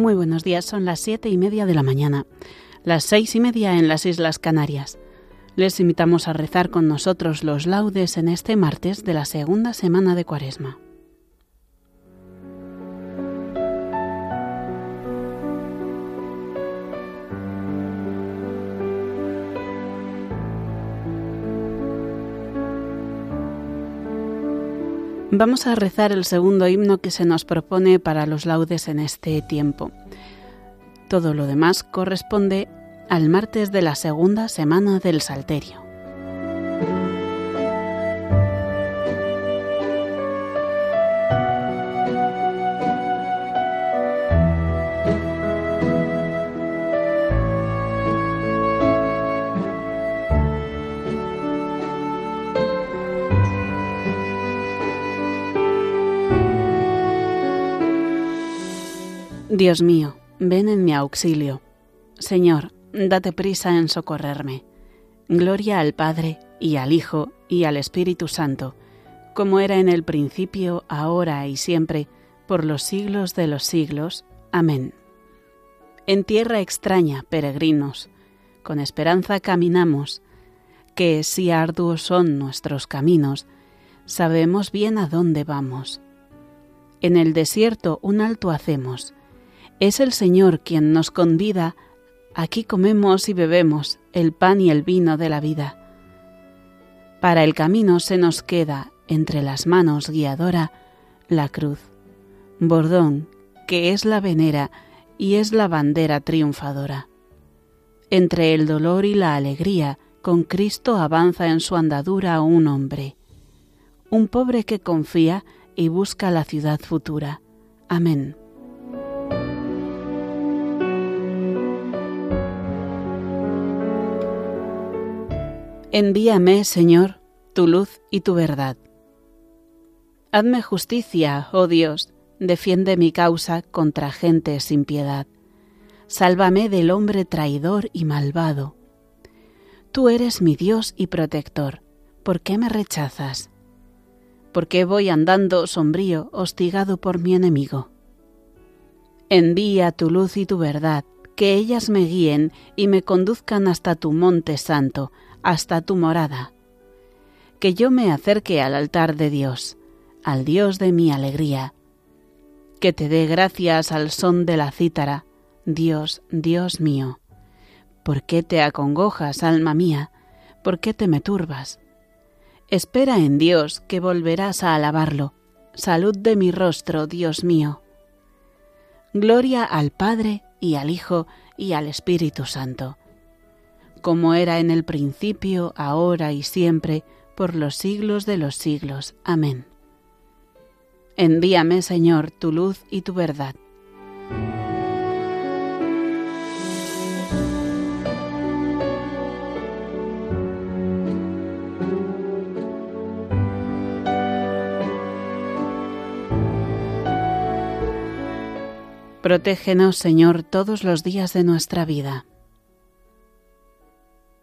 Muy buenos días, son las siete y media de la mañana, las seis y media en las Islas Canarias. Les invitamos a rezar con nosotros los laudes en este martes de la segunda semana de Cuaresma. Vamos a rezar el segundo himno que se nos propone para los laudes en este tiempo. Todo lo demás corresponde al martes de la segunda semana del Salterio. Dios mío, ven en mi auxilio. Señor, date prisa en socorrerme. Gloria al Padre, y al Hijo, y al Espíritu Santo, como era en el principio, ahora y siempre, por los siglos de los siglos. Amén. En tierra extraña, peregrinos, con esperanza caminamos, que si arduos son nuestros caminos, sabemos bien a dónde vamos. En el desierto un alto hacemos, es el Señor quien nos convida, aquí comemos y bebemos el pan y el vino de la vida. Para el camino se nos queda entre las manos guiadora la cruz, bordón, que es la venera y es la bandera triunfadora. Entre el dolor y la alegría, con Cristo avanza en su andadura un hombre, un pobre que confía y busca la ciudad futura. Amén. Envíame, Señor, tu luz y tu verdad. Hazme justicia, oh Dios, defiende mi causa contra gente sin piedad. Sálvame del hombre traidor y malvado. Tú eres mi Dios y protector. ¿Por qué me rechazas? ¿Por qué voy andando sombrío, hostigado por mi enemigo? Envía tu luz y tu verdad, que ellas me guíen y me conduzcan hasta tu monte santo, hasta tu morada. Que yo me acerque al altar de Dios, al Dios de mi alegría. Que te dé gracias al son de la cítara, Dios, Dios mío. ¿Por qué te acongojas, alma mía? ¿Por qué te me turbas? Espera en Dios que volverás a alabarlo. Salud de mi rostro, Dios mío. Gloria al Padre y al Hijo y al Espíritu Santo como era en el principio, ahora y siempre, por los siglos de los siglos. Amén. Envíame, Señor, tu luz y tu verdad. Protégenos, Señor, todos los días de nuestra vida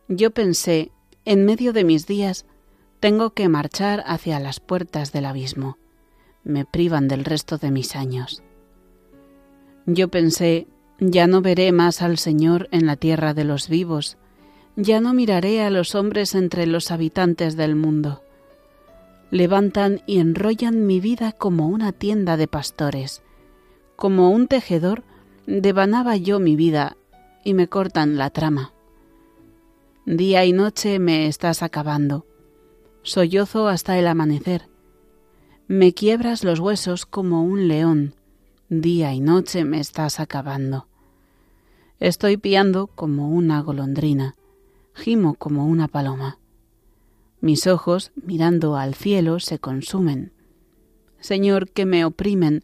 yo pensé, en medio de mis días, tengo que marchar hacia las puertas del abismo. Me privan del resto de mis años. Yo pensé, ya no veré más al Señor en la tierra de los vivos, ya no miraré a los hombres entre los habitantes del mundo. Levantan y enrollan mi vida como una tienda de pastores. Como un tejedor, devanaba yo mi vida y me cortan la trama. Día y noche me estás acabando. Sollozo hasta el amanecer. Me quiebras los huesos como un león. Día y noche me estás acabando. Estoy piando como una golondrina. Gimo como una paloma. Mis ojos, mirando al cielo, se consumen. Señor, que me oprimen,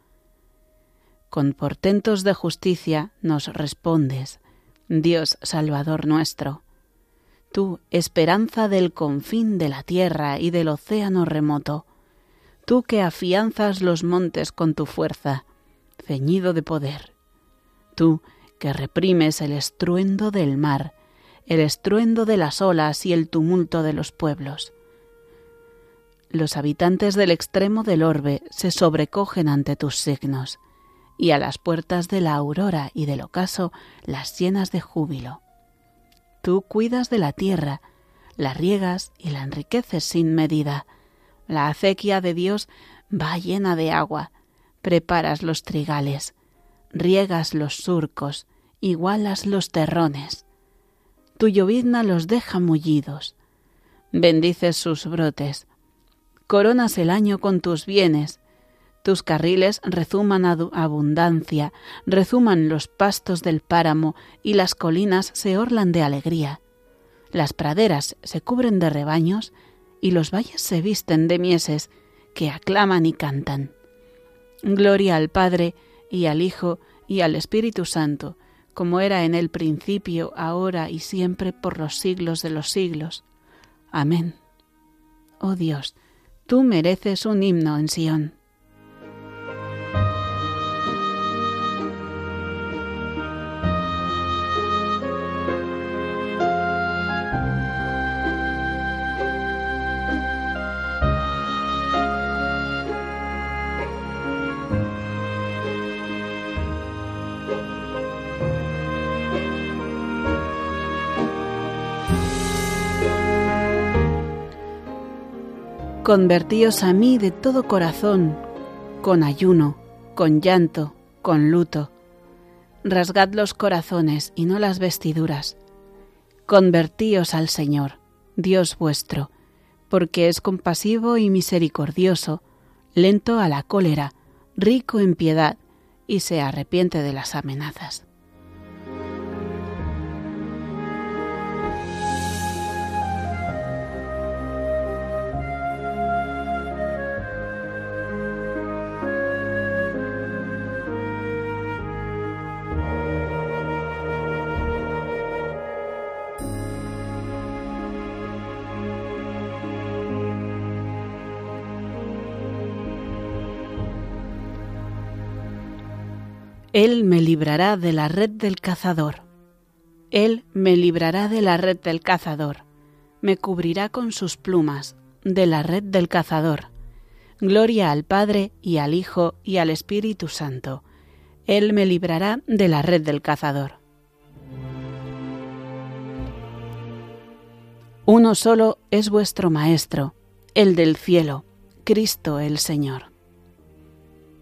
con portentos de justicia nos respondes, Dios Salvador nuestro. Tú, esperanza del confín de la tierra y del océano remoto, tú que afianzas los montes con tu fuerza, ceñido de poder, tú que reprimes el estruendo del mar, el estruendo de las olas y el tumulto de los pueblos. Los habitantes del extremo del orbe se sobrecogen ante tus signos y a las puertas de la aurora y del ocaso las llenas de júbilo. Tú cuidas de la tierra, la riegas y la enriqueces sin medida. La acequia de Dios va llena de agua, preparas los trigales, riegas los surcos, igualas los terrones. Tu llovizna los deja mullidos, bendices sus brotes, coronas el año con tus bienes, tus carriles rezuman abundancia, rezuman los pastos del páramo y las colinas se orlan de alegría. Las praderas se cubren de rebaños y los valles se visten de mieses que aclaman y cantan. Gloria al Padre y al Hijo y al Espíritu Santo, como era en el principio, ahora y siempre, por los siglos de los siglos. Amén. Oh Dios, tú mereces un himno en Sión. Convertíos a mí de todo corazón, con ayuno, con llanto, con luto. Rasgad los corazones y no las vestiduras. Convertíos al Señor, Dios vuestro, porque es compasivo y misericordioso, lento a la cólera, rico en piedad, y se arrepiente de las amenazas. Él me librará de la red del cazador. Él me librará de la red del cazador. Me cubrirá con sus plumas de la red del cazador. Gloria al Padre y al Hijo y al Espíritu Santo. Él me librará de la red del cazador. Uno solo es vuestro Maestro, el del cielo, Cristo el Señor.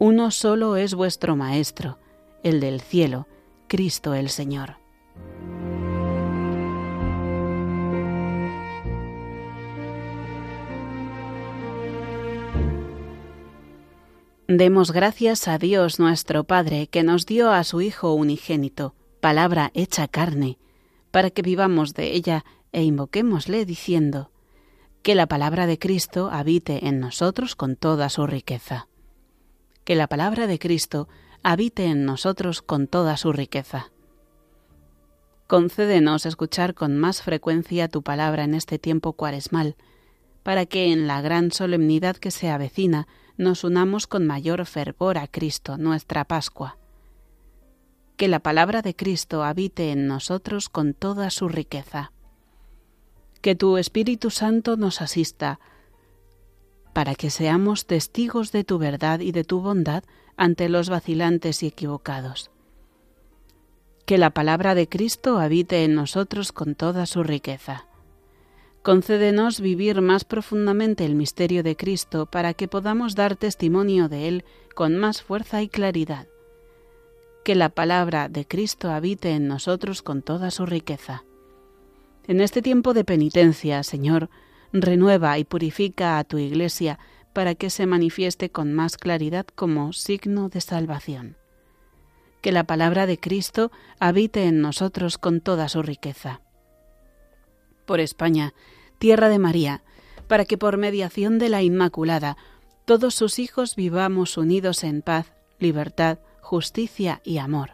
Uno solo es vuestro Maestro, el del cielo, Cristo el Señor. Demos gracias a Dios nuestro Padre, que nos dio a su Hijo unigénito, palabra hecha carne, para que vivamos de ella e invoquémosle diciendo, que la palabra de Cristo habite en nosotros con toda su riqueza. Que la palabra de Cristo habite en nosotros con toda su riqueza. Concédenos escuchar con más frecuencia tu palabra en este tiempo cuaresmal, para que en la gran solemnidad que se avecina nos unamos con mayor fervor a Cristo, nuestra Pascua. Que la palabra de Cristo habite en nosotros con toda su riqueza. Que tu Espíritu Santo nos asista, para que seamos testigos de tu verdad y de tu bondad ante los vacilantes y equivocados. Que la palabra de Cristo habite en nosotros con toda su riqueza Concédenos vivir más profundamente el misterio de Cristo para que podamos dar testimonio de Él con más fuerza y claridad. Que la palabra de Cristo habite en nosotros con toda su riqueza. En este tiempo de penitencia, Señor, renueva y purifica a tu Iglesia para que se manifieste con más claridad como signo de salvación. Que la palabra de Cristo habite en nosotros con toda su riqueza. Por España, tierra de María, para que por mediación de la Inmaculada todos sus hijos vivamos unidos en paz, libertad, justicia y amor,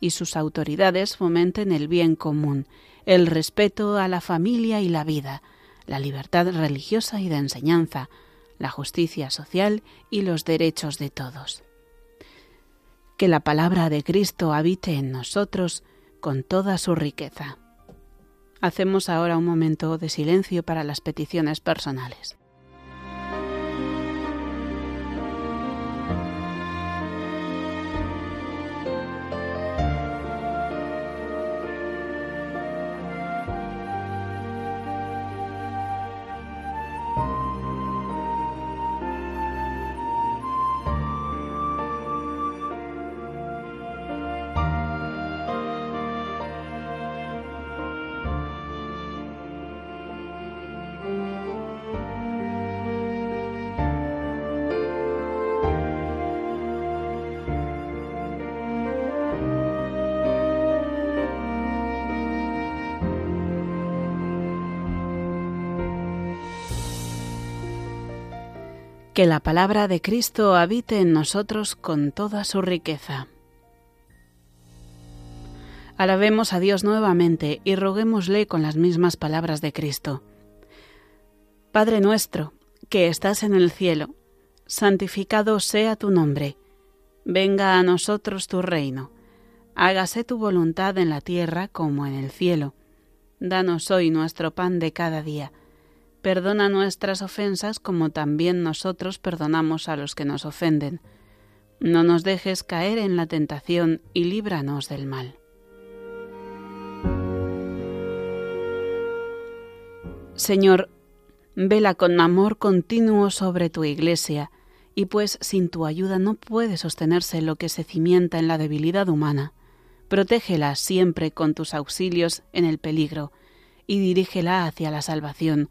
y sus autoridades fomenten el bien común, el respeto a la familia y la vida, la libertad religiosa y de enseñanza, la justicia social y los derechos de todos. Que la palabra de Cristo habite en nosotros con toda su riqueza. Hacemos ahora un momento de silencio para las peticiones personales. Que la palabra de Cristo habite en nosotros con toda su riqueza. Alabemos a Dios nuevamente y roguémosle con las mismas palabras de Cristo. Padre nuestro, que estás en el cielo, santificado sea tu nombre, venga a nosotros tu reino, hágase tu voluntad en la tierra como en el cielo. Danos hoy nuestro pan de cada día Perdona nuestras ofensas como también nosotros perdonamos a los que nos ofenden. No nos dejes caer en la tentación y líbranos del mal. Señor, vela con amor continuo sobre tu iglesia, y pues sin tu ayuda no puede sostenerse lo que se cimienta en la debilidad humana, protégela siempre con tus auxilios en el peligro, y dirígela hacia la salvación,